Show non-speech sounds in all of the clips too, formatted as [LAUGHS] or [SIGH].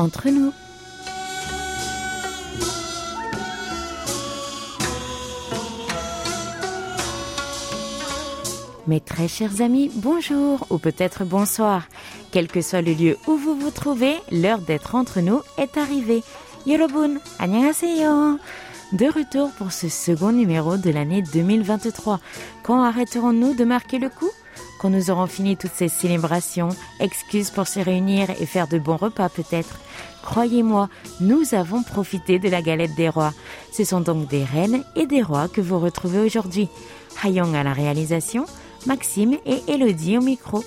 entre nous. Mes très chers amis, bonjour ou peut-être bonsoir. Quel que soit le lieu où vous vous trouvez, l'heure d'être entre nous est arrivée. Yorobun, annyeonghaseyo. De retour pour ce second numéro de l'année 2023. Quand arrêterons-nous de marquer le coup? Quand nous aurons fini toutes ces célébrations, excuses pour se réunir et faire de bons repas peut-être. Croyez-moi, nous avons profité de la galette des rois. Ce sont donc des reines et des rois que vous retrouvez aujourd'hui. Hayong à la réalisation, Maxime et Elodie au micro.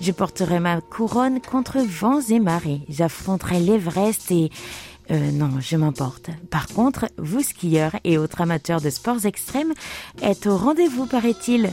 Je porterai ma couronne contre vents et marées. J'affronterai l'Everest et... Euh, non, je m'emporte. Par contre, vous skieurs et autres amateurs de sports extrêmes êtes au rendez-vous, paraît-il.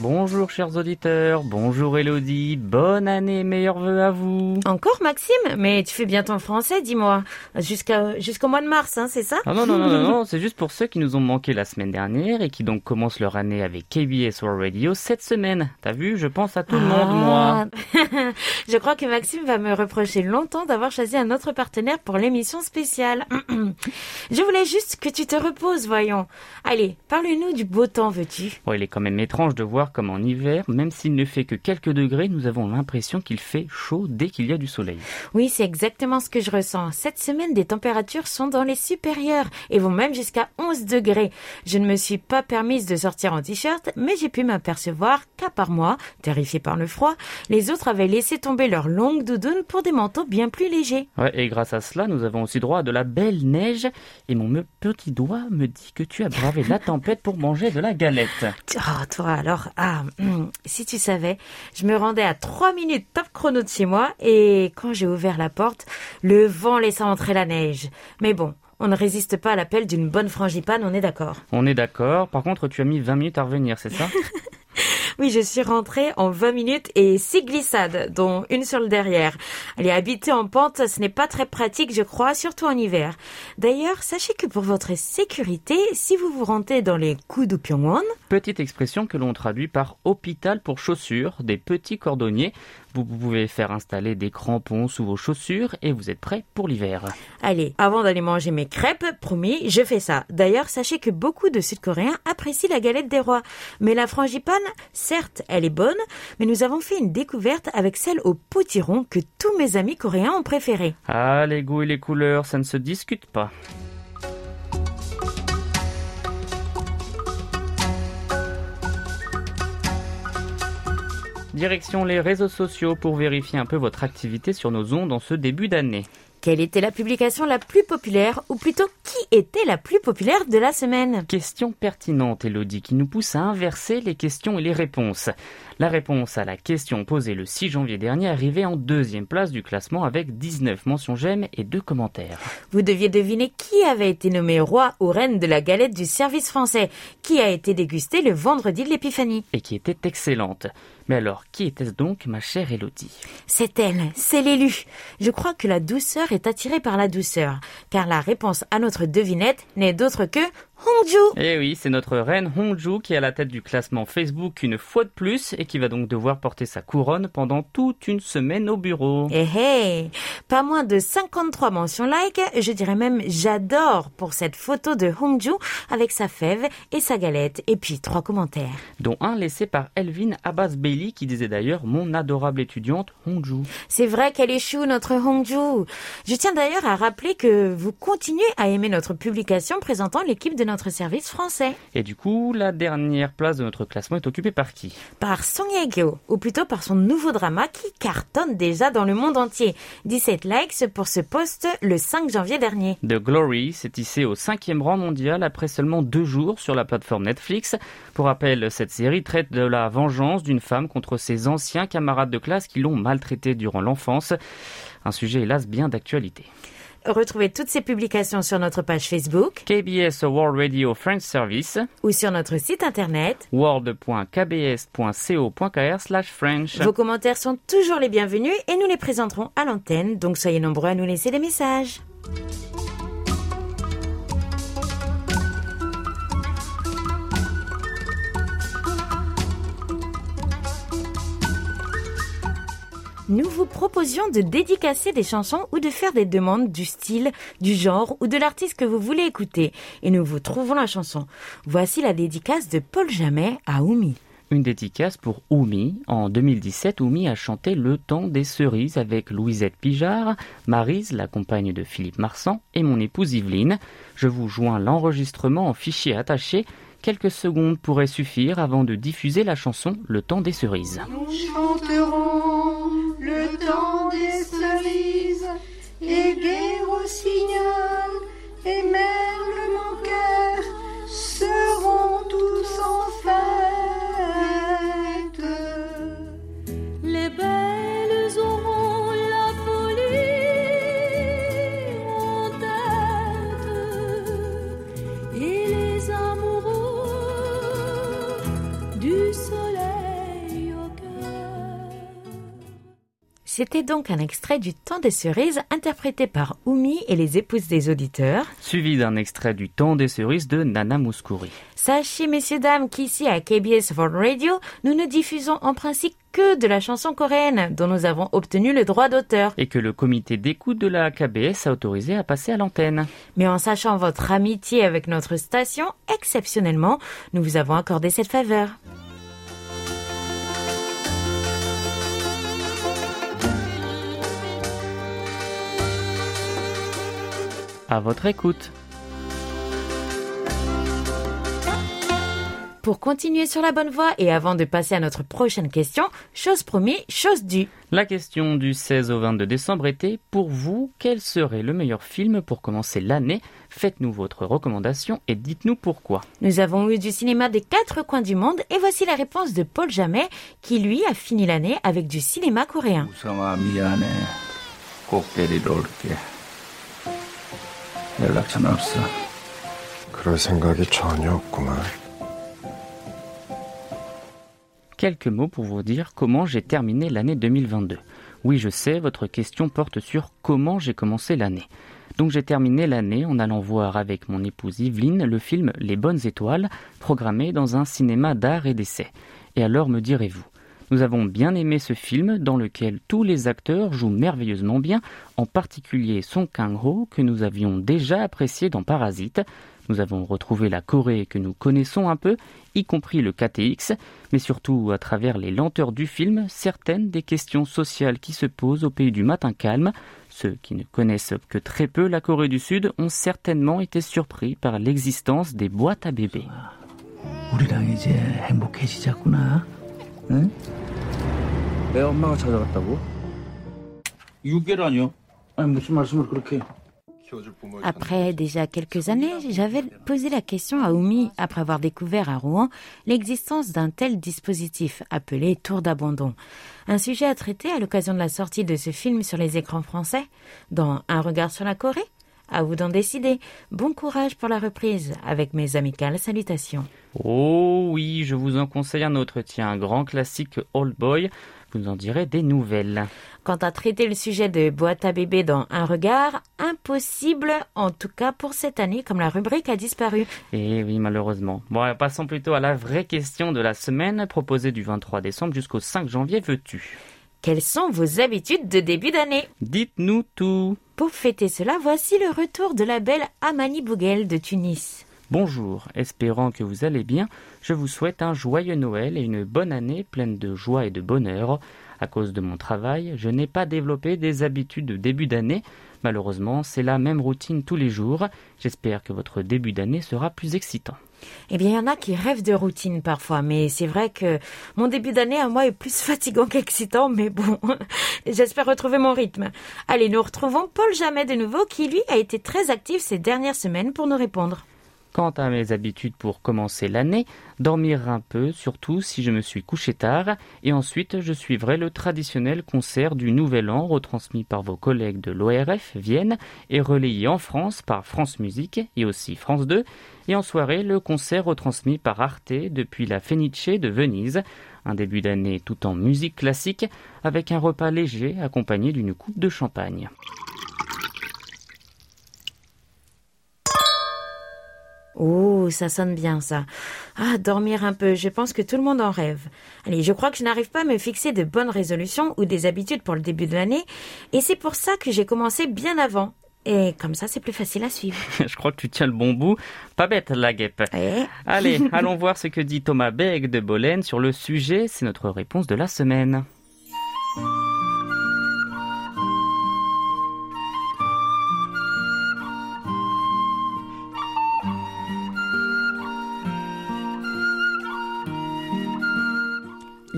Bonjour chers auditeurs, bonjour Elodie, bonne année, meilleurs vœux à vous. Encore Maxime Mais tu fais bien ton français, dis-moi. Jusqu'à jusqu'au mois de mars, hein, c'est ça Ah non, non, non, non, non, [LAUGHS] c'est juste pour ceux qui nous ont manqué la semaine dernière et qui donc commencent leur année avec KBS World Radio cette semaine. T'as vu, je pense à tout le monde, moi. Ah. [LAUGHS] je crois que Maxime va me reprocher longtemps d'avoir choisi un autre partenaire pour l'émission spéciale. [CLEARS THROAT] je voulais juste que tu te reposes, voyons. Allez, parle-nous du beau temps, veux-tu? Bon, il est quand même étrange de voir comme en hiver, même s'il ne fait que quelques degrés, nous avons l'impression qu'il fait chaud dès qu'il y a du soleil. Oui, c'est exactement ce que je ressens. Cette semaine, des températures sont dans les supérieures et vont même jusqu'à 11 degrés. Je ne me suis pas permise de sortir en t-shirt, mais j'ai pu m'apercevoir qu'à part moi, terrifiée par le froid, les autres avaient laissé tomber leurs longues doudounes pour des manteaux bien plus légers. Ouais, et grâce à cela, nous avons aussi droit à de la belle neige et mon petit doigt me dit que tu as bravé la tempête pour manger de la galette. Oh, toi alors, ah, hum, si tu savais, je me rendais à 3 minutes top chrono de chez moi et quand j'ai ouvert la porte, le vent laissa entrer la neige. Mais bon, on ne résiste pas à l'appel d'une bonne frangipane, on est d'accord. On est d'accord, par contre tu as mis 20 minutes à revenir, c'est ça? [LAUGHS] Oui, je suis rentrée en 20 minutes et 6 glissades, dont une sur le derrière. Aller habiter en pente, ce n'est pas très pratique, je crois, surtout en hiver. D'ailleurs, sachez que pour votre sécurité, si vous vous rendez dans les coups de Petite expression que l'on traduit par hôpital pour chaussures, des petits cordonniers. Vous pouvez faire installer des crampons sous vos chaussures et vous êtes prêt pour l'hiver. Allez, avant d'aller manger mes crêpes, promis, je fais ça. D'ailleurs, sachez que beaucoup de Sud-Coréens apprécient la galette des rois. Mais la frangipane, certes, elle est bonne, mais nous avons fait une découverte avec celle au potiron que tous mes amis coréens ont préférée. Ah, les goûts et les couleurs, ça ne se discute pas. Direction les réseaux sociaux pour vérifier un peu votre activité sur nos ondes en ce début d'année. Quelle était la publication la plus populaire, ou plutôt qui était la plus populaire de la semaine? Question pertinente, Elodie, qui nous pousse à inverser les questions et les réponses. La réponse à la question posée le 6 janvier dernier arrivait en deuxième place du classement avec 19 mentions j'aime et 2 commentaires. Vous deviez deviner qui avait été nommé roi ou reine de la galette du service français, qui a été dégusté le vendredi de l'épiphanie. Et qui était excellente. Mais alors, qui était-ce donc, ma chère Elodie C'est elle, c'est l'élu. Je crois que la douceur est attirée par la douceur, car la réponse à notre devinette n'est d'autre que Hongju. Eh oui, c'est notre reine Hongju qui est à la tête du classement Facebook une fois de plus et qui va donc devoir porter sa couronne pendant toute une semaine au bureau. Eh hey, pas moins de 53 mentions like, je dirais même j'adore pour cette photo de Hongju avec sa fève et sa galette, et puis trois commentaires. Dont un laissé par Elvin Abbas Bailey qui disait d'ailleurs mon adorable étudiante Hongju. C'est vrai qu'elle échoue, notre Hongju. Je tiens d'ailleurs à rappeler que vous continuez à aimer notre publication présentant l'équipe de notre service français. Et du coup, la dernière place de notre classement est occupée par qui? Par Song Ye-kyo, ou plutôt par son nouveau drama qui cartonne déjà dans le monde entier. 17 likes pour ce post le 5 janvier dernier. The Glory s'est hissé au cinquième rang mondial après seulement deux jours sur la plateforme Netflix. Pour rappel, cette série traite de la vengeance d'une femme contre ses anciens camarades de classe qui l'ont maltraitée durant l'enfance. Un sujet hélas bien d'actualité. Retrouvez toutes ces publications sur notre page Facebook KBS World Radio French Service ou sur notre site internet world.kbs.co.kr/french. Vos commentaires sont toujours les bienvenus et nous les présenterons à l'antenne, donc soyez nombreux à nous laisser des messages. Nous vous proposions de dédicacer des chansons ou de faire des demandes du style, du genre ou de l'artiste que vous voulez écouter. Et nous vous trouvons la chanson. Voici la dédicace de Paul Jamet à Oumi. Une dédicace pour Oumi. En 2017, Oumi a chanté Le temps des cerises avec Louisette Pijard, Marise, la compagne de Philippe Marsan, et mon épouse Yveline. Je vous joins l'enregistrement en fichier attaché. Quelques secondes pourraient suffire avant de diffuser la chanson Le temps des cerises. Nous chanterons le temps des cerises et et C'était donc un extrait du Temps des cerises interprété par Oumi et les épouses des auditeurs. Suivi d'un extrait du Temps des cerises de Nana Mouskouri. Sachez, messieurs, dames, qu'ici à KBS World Radio, nous ne diffusons en principe que de la chanson coréenne dont nous avons obtenu le droit d'auteur. Et que le comité d'écoute de la KBS a autorisé à passer à l'antenne. Mais en sachant votre amitié avec notre station, exceptionnellement, nous vous avons accordé cette faveur. À votre écoute. Pour continuer sur la bonne voie et avant de passer à notre prochaine question, chose promis, chose due. La question du 16 au 22 décembre était pour vous, quel serait le meilleur film pour commencer l'année? Faites-nous votre recommandation et dites-nous pourquoi. Nous avons eu du cinéma des quatre coins du monde et voici la réponse de Paul Jamet qui lui a fini l'année avec du cinéma coréen. 연락처는 없어. 그럴 생각이 전혀 없구만. Quelques mots pour vous dire comment j'ai terminé l'année 2022. Oui, je sais, votre question porte sur comment j'ai commencé l'année. Donc j'ai terminé l'année en allant voir avec mon épouse Yveline le film Les Bonnes Étoiles, programmé dans un cinéma d'art et d'essai. Et alors me direz-vous nous avons bien aimé ce film dans lequel tous les acteurs jouent merveilleusement bien, en particulier Song Kang-ho que nous avions déjà apprécié dans Parasite. Nous avons retrouvé la Corée que nous connaissons un peu, y compris le KTX, mais surtout à travers les lenteurs du film, certaines des questions sociales qui se posent au pays du matin calme. Ceux qui ne connaissent que très peu la Corée du Sud ont certainement été surpris par l'existence des boîtes à bébés. 내 엄마가 찾아갔다고? 6개월아니요? 아니 무슨 말씀을 그렇게 해? 키워줄 부모 Après déjà quelques années, j'avais posé la question à Oumi, après avoir découvert à Rouen l'existence d'un tel dispositif appelé tour d'abandon. Un sujet à traiter à l'occasion de la sortie de ce film sur les écrans français, dans Un regard sur la Corée À vous d'en décider. Bon courage pour la reprise, avec mes amicales salutations. Oh oui, je vous en conseille un autre, tiens, un grand classique Old Boy. vous nous en direz des nouvelles. Quant à traiter le sujet de boîte à bébé dans Un regard, impossible, en tout cas pour cette année, comme la rubrique a disparu. Et oui, malheureusement. Bon, passons plutôt à la vraie question de la semaine, proposée du 23 décembre jusqu'au 5 janvier, veux-tu? Quelles sont vos habitudes de début d'année? Dites-nous tout. Pour fêter cela, voici le retour de la belle Amani Bouguel de Tunis. Bonjour, espérant que vous allez bien, je vous souhaite un joyeux Noël et une bonne année pleine de joie et de bonheur. À cause de mon travail, je n'ai pas développé des habitudes de début d'année, Malheureusement, c'est la même routine tous les jours. J'espère que votre début d'année sera plus excitant. Eh bien, il y en a qui rêvent de routine parfois, mais c'est vrai que mon début d'année à moi est plus fatigant [LAUGHS] qu'excitant, mais bon, [LAUGHS] j'espère retrouver mon rythme. Allez, nous retrouvons Paul Jamais de nouveau, qui lui a été très actif ces dernières semaines pour nous répondre. Quant à mes habitudes pour commencer l'année, dormir un peu, surtout si je me suis couché tard, et ensuite je suivrai le traditionnel concert du Nouvel An retransmis par vos collègues de l'ORF Vienne et relayé en France par France Musique et aussi France 2, et en soirée le concert retransmis par Arte depuis la Fenice de Venise, un début d'année tout en musique classique avec un repas léger accompagné d'une coupe de champagne. Oh, ça sonne bien ça. Ah, dormir un peu, je pense que tout le monde en rêve. Allez, je crois que je n'arrive pas à me fixer de bonnes résolutions ou des habitudes pour le début de l'année, et c'est pour ça que j'ai commencé bien avant. Et comme ça, c'est plus facile à suivre. [LAUGHS] Je crois que tu tiens le bon bout. Pas bête la guêpe. [LAUGHS] Allez, [LAUGHS] allons voir ce que dit Thomas Beg de Bolène sur le sujet. C'est notre réponse de la semaine.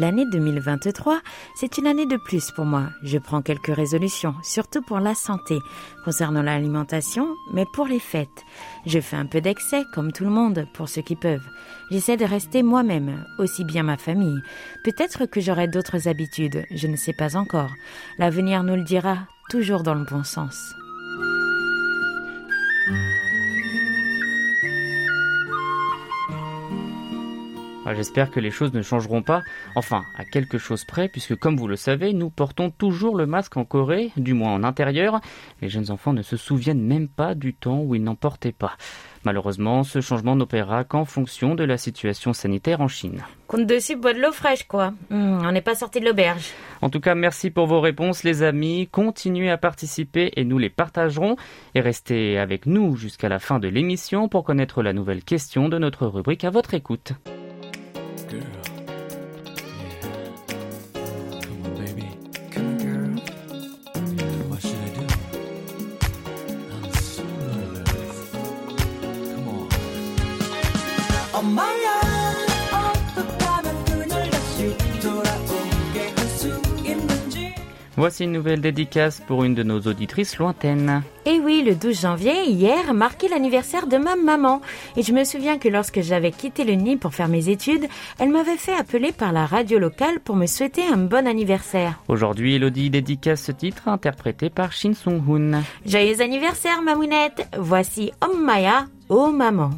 L'année 2023, c'est une année de plus pour moi. Je prends quelques résolutions, surtout pour la santé, concernant l'alimentation, mais pour les fêtes. Je fais un peu d'excès, comme tout le monde, pour ceux qui peuvent. J'essaie de rester moi-même, aussi bien ma famille. Peut-être que j'aurai d'autres habitudes, je ne sais pas encore. L'avenir nous le dira, toujours dans le bon sens. J'espère que les choses ne changeront pas, enfin à quelque chose près, puisque comme vous le savez, nous portons toujours le masque en Corée, du moins en intérieur. Les jeunes enfants ne se souviennent même pas du temps où ils n'en portaient pas. Malheureusement, ce changement n'opérera qu'en fonction de la situation sanitaire en Chine. Compte dessus, bois de l'eau fraîche, quoi. Hum, on n'est pas sorti de l'auberge. En tout cas, merci pour vos réponses, les amis. Continuez à participer et nous les partagerons. Et restez avec nous jusqu'à la fin de l'émission pour connaître la nouvelle question de notre rubrique à votre écoute. Voici une nouvelle dédicace pour une de nos auditrices lointaines. Et oui, le 12 janvier, hier, marquait l'anniversaire de ma maman. Et je me souviens que lorsque j'avais quitté le nid pour faire mes études, elle m'avait fait appeler par la radio locale pour me souhaiter un bon anniversaire. Aujourd'hui, Elodie dédicace ce titre interprété par Shin Sung-hoon. Joyeux anniversaire, mamounette Voici Ommaya, oh maman.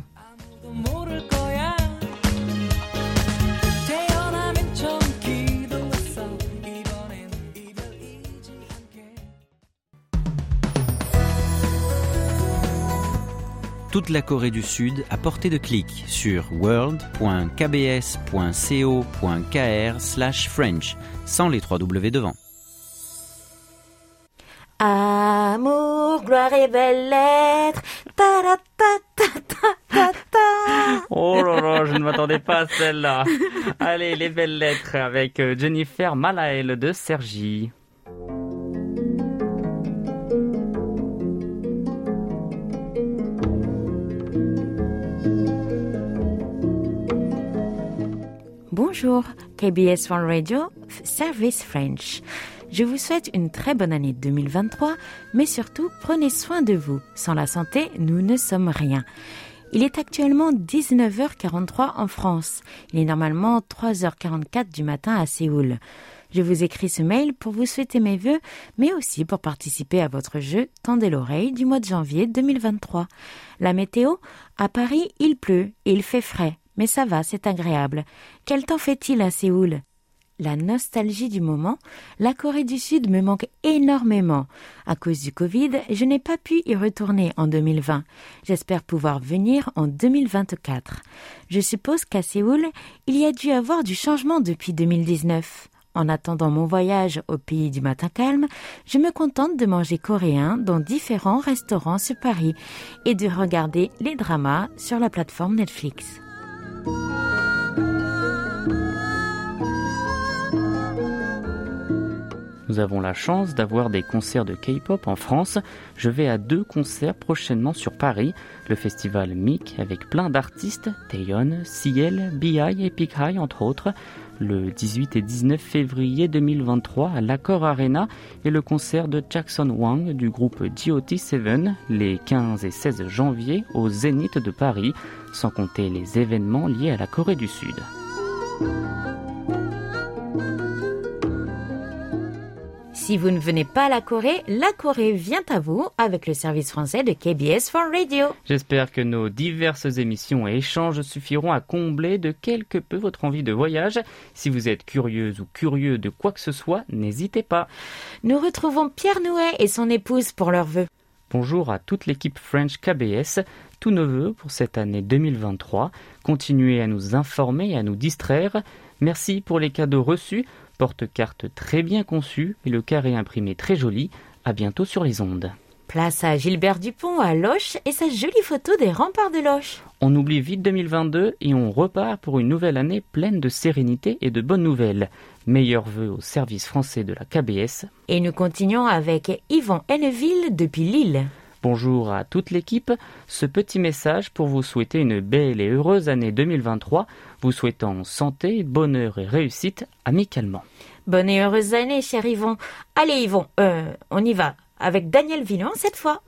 Toute la Corée du Sud à portée de clic sur world.kbs.co.kr/french sans les trois W devant. Amour, gloire et belles lettres. Ta ta ta ta ta ta ta. Oh là là, je ne m'attendais pas à celle-là. Allez, les belles lettres avec euh, Jennifer Malael de Sergi. Bonjour, KBS World Radio, Service French. Je vous souhaite une très bonne année 2023, mais surtout prenez soin de vous. Sans la santé, nous ne sommes rien. Il est actuellement 19h43 en France. Il est normalement 3h44 du matin à Séoul. Je vous écris ce mail pour vous souhaiter mes vœux, mais aussi pour participer à votre jeu Tendez l'oreille du mois de janvier 2023. La météo À Paris, il pleut et il fait frais, mais ça va, c'est agréable. Quel temps fait-il à Séoul? La nostalgie du moment, la Corée du Sud me manque énormément. À cause du Covid, je n'ai pas pu y retourner en 2020. J'espère pouvoir venir en 2024. Je suppose qu'à Séoul, il y a dû avoir du changement depuis 2019. En attendant mon voyage au pays du matin calme, je me contente de manger coréen dans différents restaurants sur Paris et de regarder les dramas sur la plateforme Netflix. Nous avons la chance d'avoir des concerts de K-pop en France. Je vais à deux concerts prochainement sur Paris, le festival MIC avec plein d'artistes, Taeyeon, CL, BI et Peak High entre autres, le 18 et 19 février 2023 à l'Accor Arena et le concert de Jackson Wang du groupe GOT7 les 15 et 16 janvier au Zénith de Paris, sans compter les événements liés à la Corée du Sud. Si vous ne venez pas à la Corée, la Corée vient à vous avec le service français de KBS for Radio. J'espère que nos diverses émissions et échanges suffiront à combler de quelque peu votre envie de voyage. Si vous êtes curieuse ou curieux de quoi que ce soit, n'hésitez pas. Nous retrouvons Pierre Nouet et son épouse pour leurs vœux. Bonjour à toute l'équipe French KBS, tous nos voeux pour cette année 2023. Continuez à nous informer et à nous distraire. Merci pour les cadeaux reçus, porte-carte très bien conçu et le carré imprimé très joli. À bientôt sur les ondes. Place à Gilbert Dupont à Loche et sa jolie photo des remparts de Loche. On oublie vite 2022 et on repart pour une nouvelle année pleine de sérénité et de bonnes nouvelles. Meilleurs vœux au service français de la KBS. Et nous continuons avec Yvon Henneville depuis Lille. Bonjour à toute l'équipe. Ce petit message pour vous souhaiter une belle et heureuse année 2023, vous souhaitant santé, bonheur et réussite amicalement. Bonne et heureuse année, cher Yvon. Allez, Yvon, euh, on y va. Avec Daniel Villon cette fois.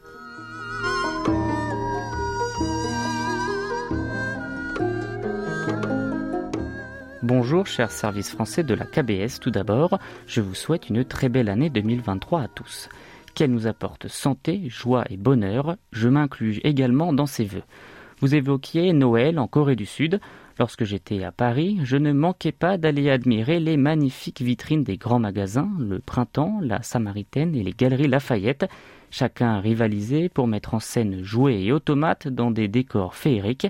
Bonjour, cher service français de la KBS. Tout d'abord, je vous souhaite une très belle année 2023 à tous. Qu'elle nous apporte santé, joie et bonheur. Je m'inclus également dans ces vœux. Vous évoquiez Noël en Corée du Sud. Lorsque j'étais à Paris, je ne manquais pas d'aller admirer les magnifiques vitrines des grands magasins, le Printemps, la Samaritaine et les Galeries Lafayette. Chacun rivalisait pour mettre en scène jouets et automates dans des décors féeriques.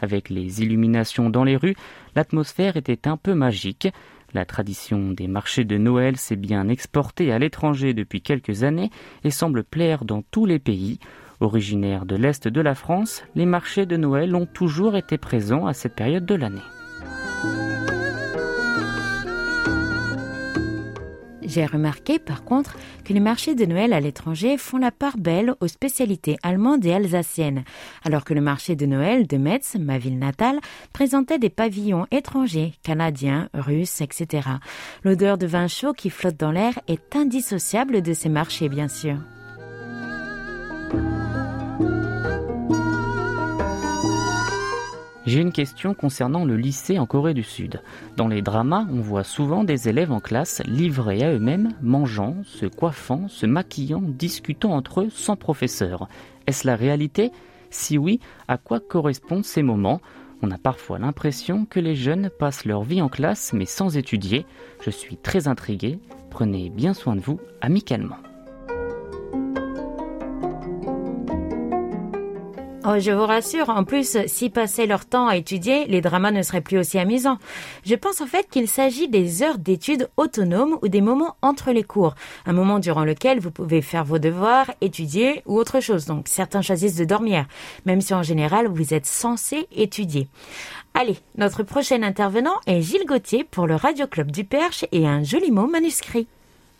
Avec les illuminations dans les rues, l'atmosphère était un peu magique. La tradition des marchés de Noël s'est bien exportée à l'étranger depuis quelques années et semble plaire dans tous les pays. Originaires de l'Est de la France, les marchés de Noël ont toujours été présents à cette période de l'année. J'ai remarqué par contre que les marchés de Noël à l'étranger font la part belle aux spécialités allemandes et alsaciennes, alors que le marché de Noël de Metz, ma ville natale, présentait des pavillons étrangers, canadiens, russes, etc. L'odeur de vin chaud qui flotte dans l'air est indissociable de ces marchés, bien sûr. J'ai une question concernant le lycée en Corée du Sud. Dans les dramas, on voit souvent des élèves en classe livrés à eux-mêmes, mangeant, se coiffant, se maquillant, discutant entre eux sans professeur. Est-ce la réalité? Si oui, à quoi correspondent ces moments? On a parfois l'impression que les jeunes passent leur vie en classe mais sans étudier. Je suis très intrigué. Prenez bien soin de vous amicalement. Oh, je vous rassure, en plus, s'ils passaient leur temps à étudier, les dramas ne seraient plus aussi amusants. Je pense en fait qu'il s'agit des heures d'études autonomes ou des moments entre les cours, un moment durant lequel vous pouvez faire vos devoirs, étudier ou autre chose. Donc certains choisissent de dormir, même si en général vous êtes censé étudier. Allez, notre prochain intervenant est Gilles Gauthier pour le Radio Club du Perche et un joli mot manuscrit.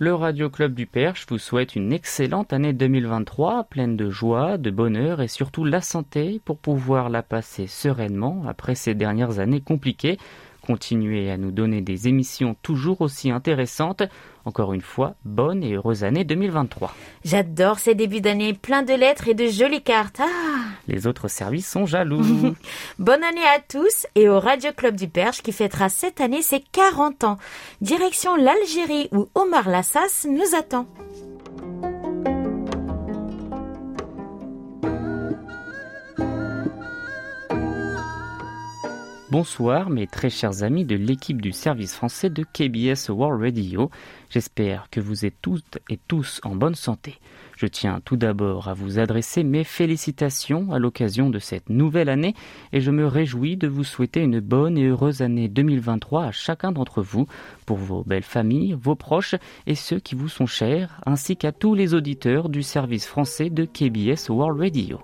Le Radio Club du Perche vous souhaite une excellente année 2023, pleine de joie, de bonheur et surtout la santé pour pouvoir la passer sereinement après ces dernières années compliquées. Continuez à nous donner des émissions toujours aussi intéressantes. Encore une fois, bonne et heureuse année 2023. J'adore ces débuts d'année pleins de lettres et de jolies cartes. Ah Les autres services sont jaloux. [LAUGHS] Bonne année à tous et au Radio Club du Perche qui fêtera cette année ses 40 ans. Direction l'Algérie où Omar Lassas nous attend. Bonsoir mes très chers amis de l'équipe du service français de KBS World Radio. J'espère que vous êtes toutes et tous en bonne santé. Je tiens tout d'abord à vous adresser mes félicitations à l'occasion de cette nouvelle année et je me réjouis de vous souhaiter une bonne et heureuse année 2023 à chacun d'entre vous, pour vos belles familles, vos proches et ceux qui vous sont chers, ainsi qu'à tous les auditeurs du service français de KBS World Radio.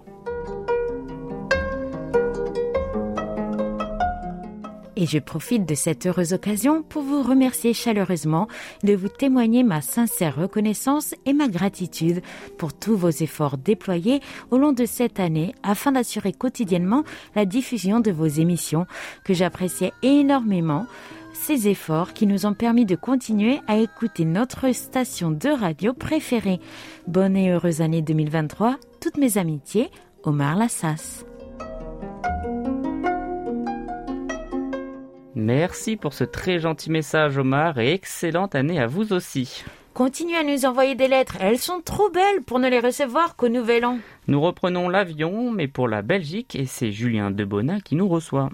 Et je profite de cette heureuse occasion pour vous remercier chaleureusement, de vous témoigner ma sincère reconnaissance et ma gratitude pour tous vos efforts déployés au long de cette année afin d'assurer quotidiennement la diffusion de vos émissions que j'appréciais énormément ces efforts qui nous ont permis de continuer à écouter notre station de radio préférée. Bonne et heureuse année 2023, toutes mes amitiés, Omar Lassas. Merci pour ce très gentil message, Omar, et excellente année à vous aussi. Continuez à nous envoyer des lettres, elles sont trop belles pour ne les recevoir qu'au Nouvel An. Nous reprenons l'avion, mais pour la Belgique, et c'est Julien Debona qui nous reçoit.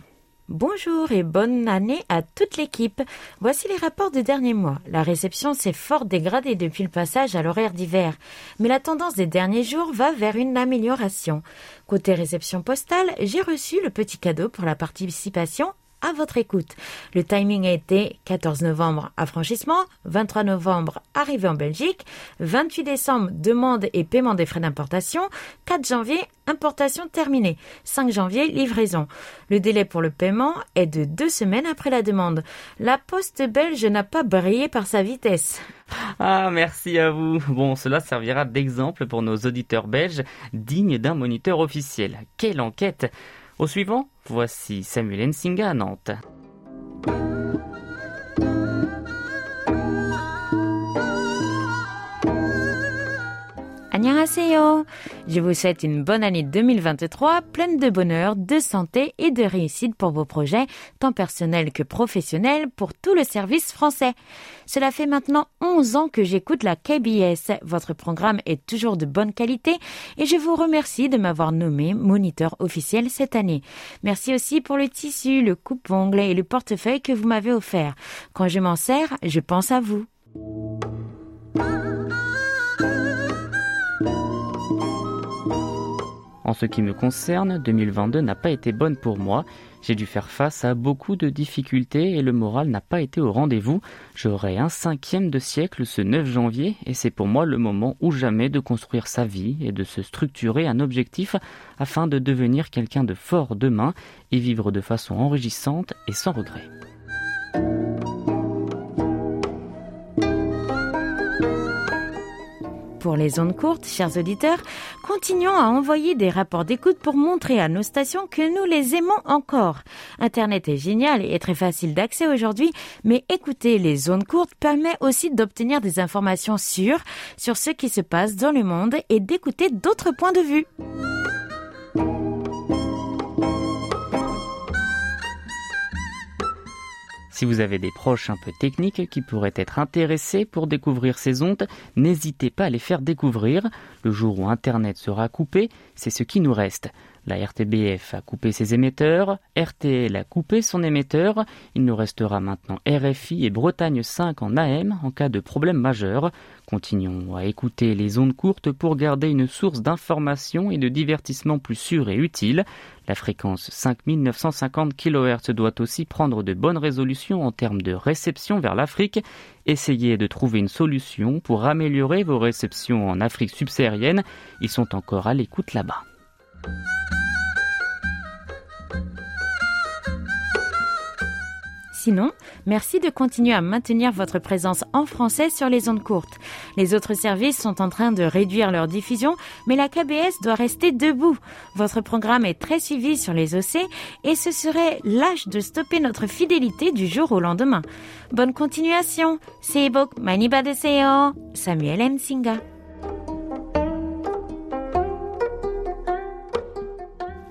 Bonjour et bonne année à toute l'équipe. Voici les rapports des derniers mois. La réception s'est fort dégradée depuis le passage à l'horaire d'hiver, mais la tendance des derniers jours va vers une amélioration. Côté réception postale, j'ai reçu le petit cadeau pour la participation à votre écoute. Le timing a été 14 novembre affranchissement, 23 novembre arrivée en Belgique, 28 décembre demande et paiement des frais d'importation, 4 janvier importation terminée, 5 janvier livraison. Le délai pour le paiement est de deux semaines après la demande. La poste belge n'a pas brillé par sa vitesse. Ah, merci à vous. Bon, cela servira d'exemple pour nos auditeurs belges, dignes d'un moniteur officiel. Quelle enquête Au suivant, voici Samuel Nsinga à Nantes. Je vous souhaite une bonne année 2023, pleine de bonheur, de santé et de réussite pour vos projets, tant personnels que professionnels, pour tout le service français. Cela fait maintenant 11 ans que j'écoute la KBS. Votre programme est toujours de bonne qualité et je vous remercie de m'avoir nommé moniteur officiel cette année. Merci aussi pour le tissu, le coupe-ongle et le portefeuille que vous m'avez offert. Quand je m'en sers, je pense à vous. En ce qui me concerne, 2022 n'a pas été bonne pour moi. J'ai dû faire face à beaucoup de difficultés et le moral n'a pas été au rendez-vous. J'aurai un cinquième de siècle ce 9 janvier et c'est pour moi le moment ou jamais de construire sa vie et de se structurer un objectif afin de devenir quelqu'un de fort demain et vivre de façon enrichissante et sans regret. Pour les ondes courtes, chers auditeurs, continuons à envoyer des rapports d'écoute pour montrer à nos stations que nous les aimons encore. Internet est génial et très facile d'accès aujourd'hui, mais écouter les ondes courtes permet aussi d'obtenir des informations sûres sur ce qui se passe dans le monde et d'écouter d'autres points de vue. Si vous avez des proches un peu techniques qui pourraient être intéressés pour découvrir ces ondes, n'hésitez pas à les faire découvrir. Le jour où Internet sera coupé, c'est ce qui nous reste. La RTBF a coupé ses émetteurs, RTL a coupé son émetteur, il nous restera maintenant RFI et Bretagne 5 en AM en cas de problème majeur. Continuons à écouter les ondes courtes pour garder une source d'information et de divertissement plus sûre et utile. La fréquence 5950 kHz doit aussi prendre de bonnes résolutions en termes de réception vers l'Afrique. Essayez de trouver une solution pour améliorer vos réceptions en Afrique subsaharienne. Ils sont encore à l'écoute là-bas. Sinon, merci de continuer à maintenir votre présence en français sur les ondes courtes. Les autres services sont en train de réduire leur diffusion, mais la KBS doit rester debout. Votre programme est très suivi sur les OC et ce serait lâche de stopper notre fidélité du jour au lendemain. Bonne continuation. Samuel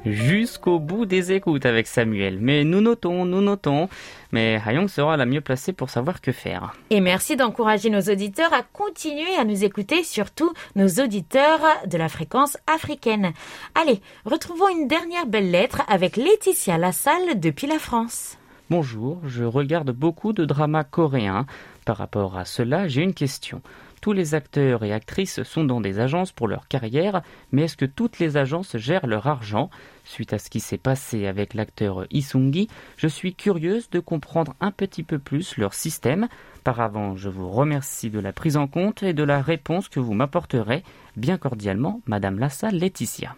Jusqu'au bout des écoutes avec Samuel. Mais nous notons, nous notons. Mais Hayong sera la mieux placée pour savoir que faire. Et merci d'encourager nos auditeurs à continuer à nous écouter, surtout nos auditeurs de la fréquence africaine. Allez, retrouvons une dernière belle lettre avec Laetitia Lassalle depuis la France. Bonjour, je regarde beaucoup de dramas coréens. Par rapport à cela, j'ai une question. Tous les acteurs et actrices sont dans des agences pour leur carrière, mais est-ce que toutes les agences gèrent leur argent? Suite à ce qui s'est passé avec l'acteur Isungi, je suis curieuse de comprendre un petit peu plus leur système. Par avant, je vous remercie de la prise en compte et de la réponse que vous m'apporterez. Bien cordialement, Madame Lassa Laetitia.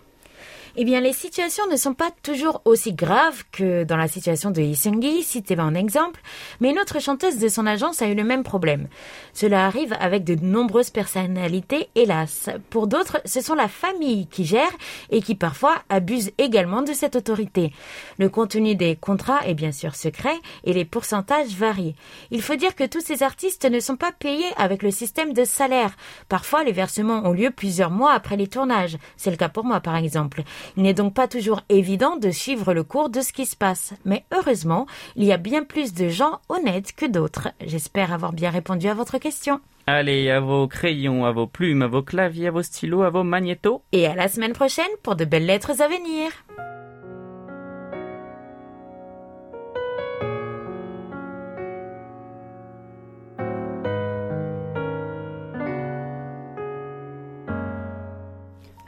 Eh bien, les situations ne sont pas toujours aussi graves que dans la situation de Isungi, citée en exemple, mais une autre chanteuse de son agence a eu le même problème. Cela arrive avec de nombreuses personnalités, hélas. Pour d'autres, ce sont la famille qui gère et qui parfois abuse également de cette autorité. Le contenu des contrats est bien sûr secret et les pourcentages varient. Il faut dire que tous ces artistes ne sont pas payés avec le système de salaire. Parfois, les versements ont lieu plusieurs mois après les tournages. C'est le cas pour moi, par exemple. Il n'est donc pas toujours évident de suivre le cours de ce qui se passe. Mais heureusement, il y a bien plus de gens honnêtes que d'autres. J'espère avoir bien répondu à votre question. Allez, à vos crayons, à vos plumes, à vos claviers, à vos stylos, à vos magnétos. Et à la semaine prochaine pour de belles lettres à venir.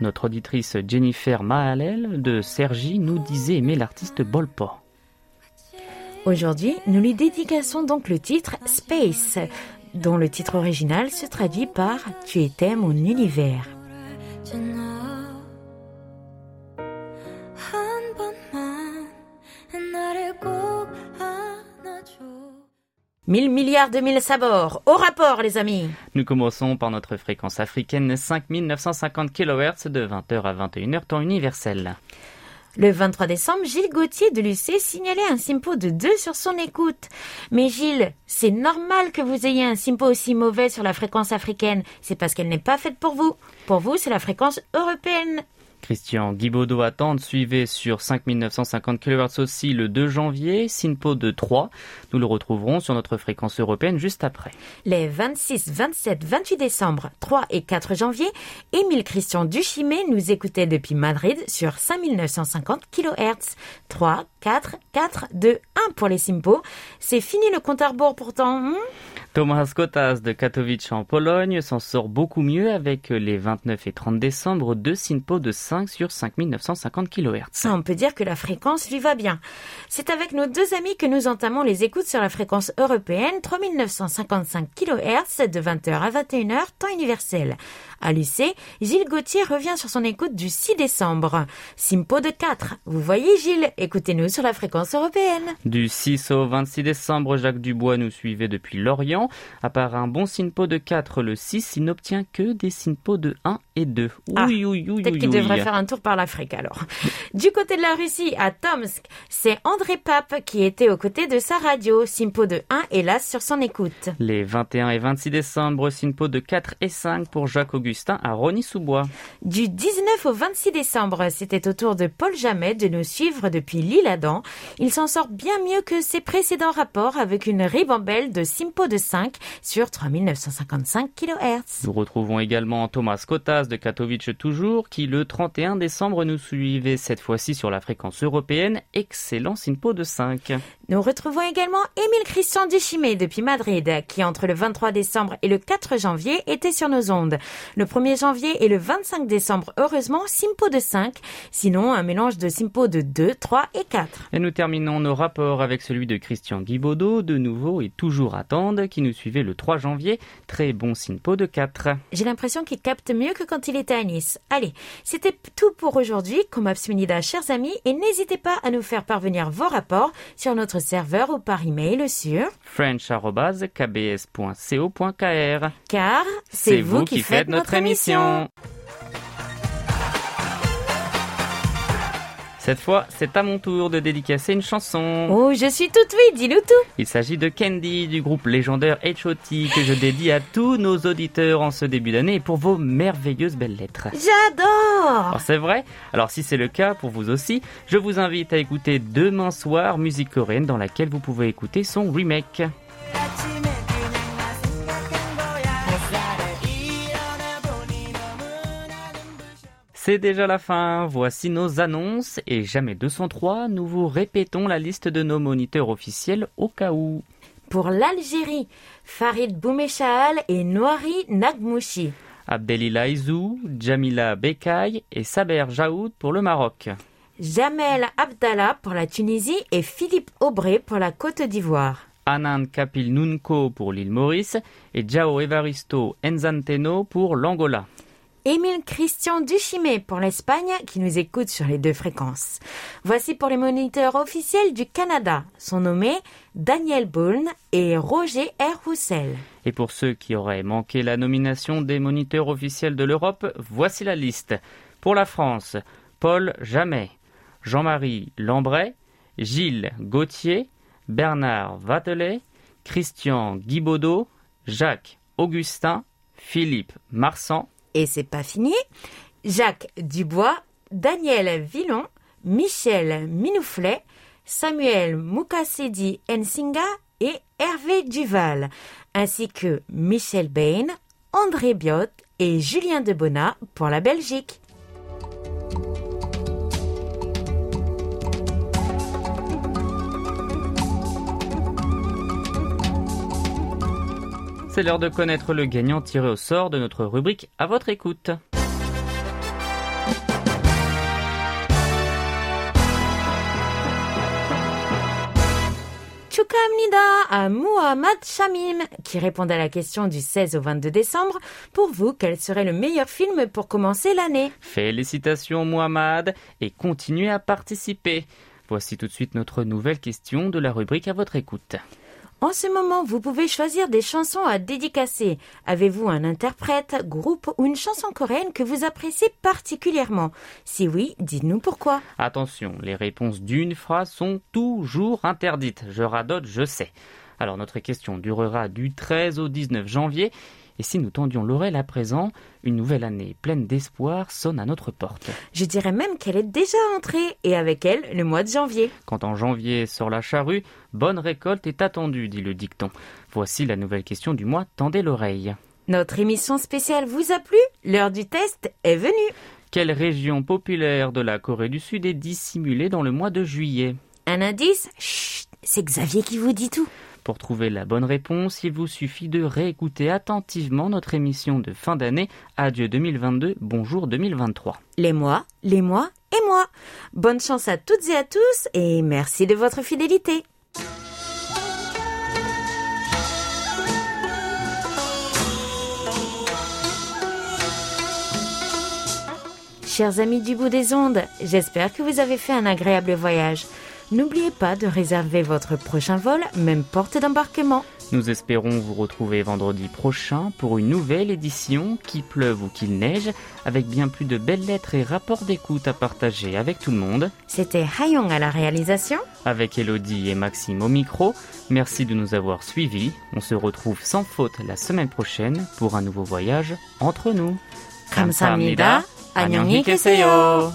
Notre auditrice Jennifer Mahalel de Sergi nous disait aimer l'artiste Bolpo. Aujourd'hui, nous lui dédicassons donc le titre Space, dont le titre original se traduit par Tu étais mon univers. 1000 milliards de mille sabords. Au rapport, les amis. Nous commençons par notre fréquence africaine 5950 kHz de 20h à 21h, temps universel. Le 23 décembre, Gilles Gauthier de Lucé signalait un simpo de 2 sur son écoute. Mais Gilles, c'est normal que vous ayez un simpo aussi mauvais sur la fréquence africaine. C'est parce qu'elle n'est pas faite pour vous. Pour vous, c'est la fréquence européenne. Christian Guibaudot attend suivait sur 5950 kHz aussi le 2 janvier, Sinpo de 3. Nous le retrouverons sur notre fréquence européenne juste après. Les 26, 27, 28 décembre, 3 et 4 janvier, Émile Christian Duchimé nous écoutait depuis Madrid sur 5950 kHz. 3, 4, 4, 2, 1 pour les Simpo. C'est fini le compte à rebours pourtant. hmm Thomas Kotas de Katowice en Pologne s'en sort beaucoup mieux avec les 29 et 30 décembre, deux Sinpo de 5 sur 5950 kHz. On peut dire que la fréquence lui va bien. C'est avec nos deux amis que nous entamons les écoutes sur la fréquence européenne 3955 kHz de 20h à 21h temps universel. À l'UC, Gilles Gauthier revient sur son écoute du 6 décembre. Simpo de 4. Vous voyez Gilles, écoutez-nous sur la fréquence européenne. Du 6 au 26 décembre, Jacques Dubois nous suivait depuis Lorient. À part un bon Sinpo de 4, le 6, il n'obtient que des Sinpo de 1 et 2. Ah, Peut-être qu'il devrait faire un tour par l'Afrique alors. [LAUGHS] Du côté de la Russie, à Tomsk, c'est André Pape qui était aux côtés de sa radio. Simpo de 1, hélas, sur son écoute. Les 21 et 26 décembre, Sinpo de 4 et 5 pour Jacques Augustin à Rony-sous-Bois. Du 19 au 26 décembre, c'était au tour de Paul Jamet de nous suivre depuis l'Île-Adam. Il s'en sort bien mieux que ses précédents rapports avec une ribambelle de Simpo de 5 sur 3955 kHz. Nous retrouvons également Thomas De Katowice toujours, qui le 31 décembre nous suivait cette fois-ci sur la fréquence européenne. Excellent Sinpo de 5. Nous retrouvons également Émile Christian Duchimé depuis Madrid, qui entre le 23 décembre et le 4 janvier était sur nos ondes. Le 1er janvier et le 25 décembre, heureusement, Simpo de 5, sinon un mélange de Simpo de 2, 3 et 4. Et nous terminons nos rapports avec celui de Christian Guibaudot, de nouveau et toujours à Tende, qui nous suivait le 3 janvier. Très bon Sinpo de 4. J'ai l'impression qu'il capte mieux que quand il était à Nice. Allez, c'était tout pour aujourd'hui. Chers amis, et n'hésitez pas à nous faire parvenir vos rapports sur notre serveur ou par email sur french.kbs.co.kr car c'est vous qui faites notre émission. Cette fois, c'est à mon tour de dédicacer une chanson. Oh, je suis toute oui, dis-nous tout. Il s'agit de Candy du groupe légendaire H.O.T. que je dédie à tous nos auditeurs en ce début d'année et pour vos merveilleuses belles lettres. J'adore. Alors c'est vrai Alors si c'est le cas pour vous aussi, je vous invite à écouter demain soir musique coréenne dans laquelle vous pouvez écouter son remake. C'est déjà la fin, voici nos annonces et jamais 203, nous vous répétons la liste de nos moniteurs officiels au cas où. Pour l'Algérie, Farid Boumechal et Noari Nagmouchi. Abdelila Izou, Jamila Bekay et Saber Jaoud pour le Maroc. Jamel Abdallah pour la Tunisie et Philippe Aubré pour la Côte d'Ivoire. Anand Kapil Nunko pour l'île Maurice et Jao Evaristo Enzanteno pour l'Angola. Émile Christian Duchimé pour l'Espagne qui nous écoute sur les deux fréquences. Voici pour les moniteurs officiels du Canada, sont nommés Daniel Boulne et Roger R. Roussel. Et pour ceux qui auraient manqué la nomination des moniteurs officiels de l'Europe, voici la liste. Pour la France, Paul Jamet, Jean-Marie Lambray, Gilles Gauthier, Bernard Vatelet, Christian Guibaudot, Jacques Augustin, Philippe Marsan, Et c'est pas fini. Jacques Dubois, Daniel Villon, Michel Minouflet, Samuel Mukasedi Nsinga et Hervé Duval, ainsi que Michel Bain, André Biot et Julien Debona pour la Belgique. C'est l'heure de connaître le gagnant tiré au sort de notre rubrique à votre écoute. Chukamnida à Muhammad Shamim qui répondait à la question du 16 au 22 décembre. Pour vous, quel serait le meilleur film pour commencer l'année? Félicitations Mohamed et continuez à participer. Voici tout de suite notre nouvelle question de la rubrique à votre écoute. En ce moment, vous pouvez choisir des chansons à dédicacer. Avez-vous un interprète, groupe ou une chanson coréenne que vous appréciez particulièrement? Si oui, dites-nous pourquoi. Attention, les réponses d'une phrase sont toujours interdites. Je radote, je sais. Alors notre question durera du 13 au 19 janvier. Et si nous tendions l'oreille à présent, une nouvelle année pleine d'espoir sonne à notre porte. Je dirais même qu'elle est déjà entrée et avec elle le mois de janvier. Quand en janvier sort la charrue, bonne récolte est attendue, dit le dicton. Voici la nouvelle question du mois, tendez l'oreille. Notre émission spéciale vous a plu L'heure du test est venue. Quelle région populaire de la Corée du Sud est dissimulée dans le mois de juillet? Un indice? Chut, c'est Xavier qui vous dit tout. Pour trouver la bonne réponse, il vous suffit de réécouter attentivement notre émission de fin d'année Adieu 2022, bonjour 2023. Les mois, les mois et moi. Bonne chance à toutes et à tous et merci de votre fidélité. Chers amis du bout des ondes, j'espère que vous avez fait un agréable voyage. N'oubliez pas de réserver votre prochain vol, même porte d'embarquement. Nous espérons vous retrouver vendredi prochain pour une nouvelle édition, qu'il pleuve ou qu'il neige, avec bien plus de belles lettres et rapports d'écoute à partager avec tout le monde. C'était Hayong à la réalisation. Avec Elodie et Maxime au micro, merci de nous avoir suivis. On se retrouve sans faute la semaine prochaine pour un nouveau voyage entre nous. 감사합니다. 안녕히 계세요.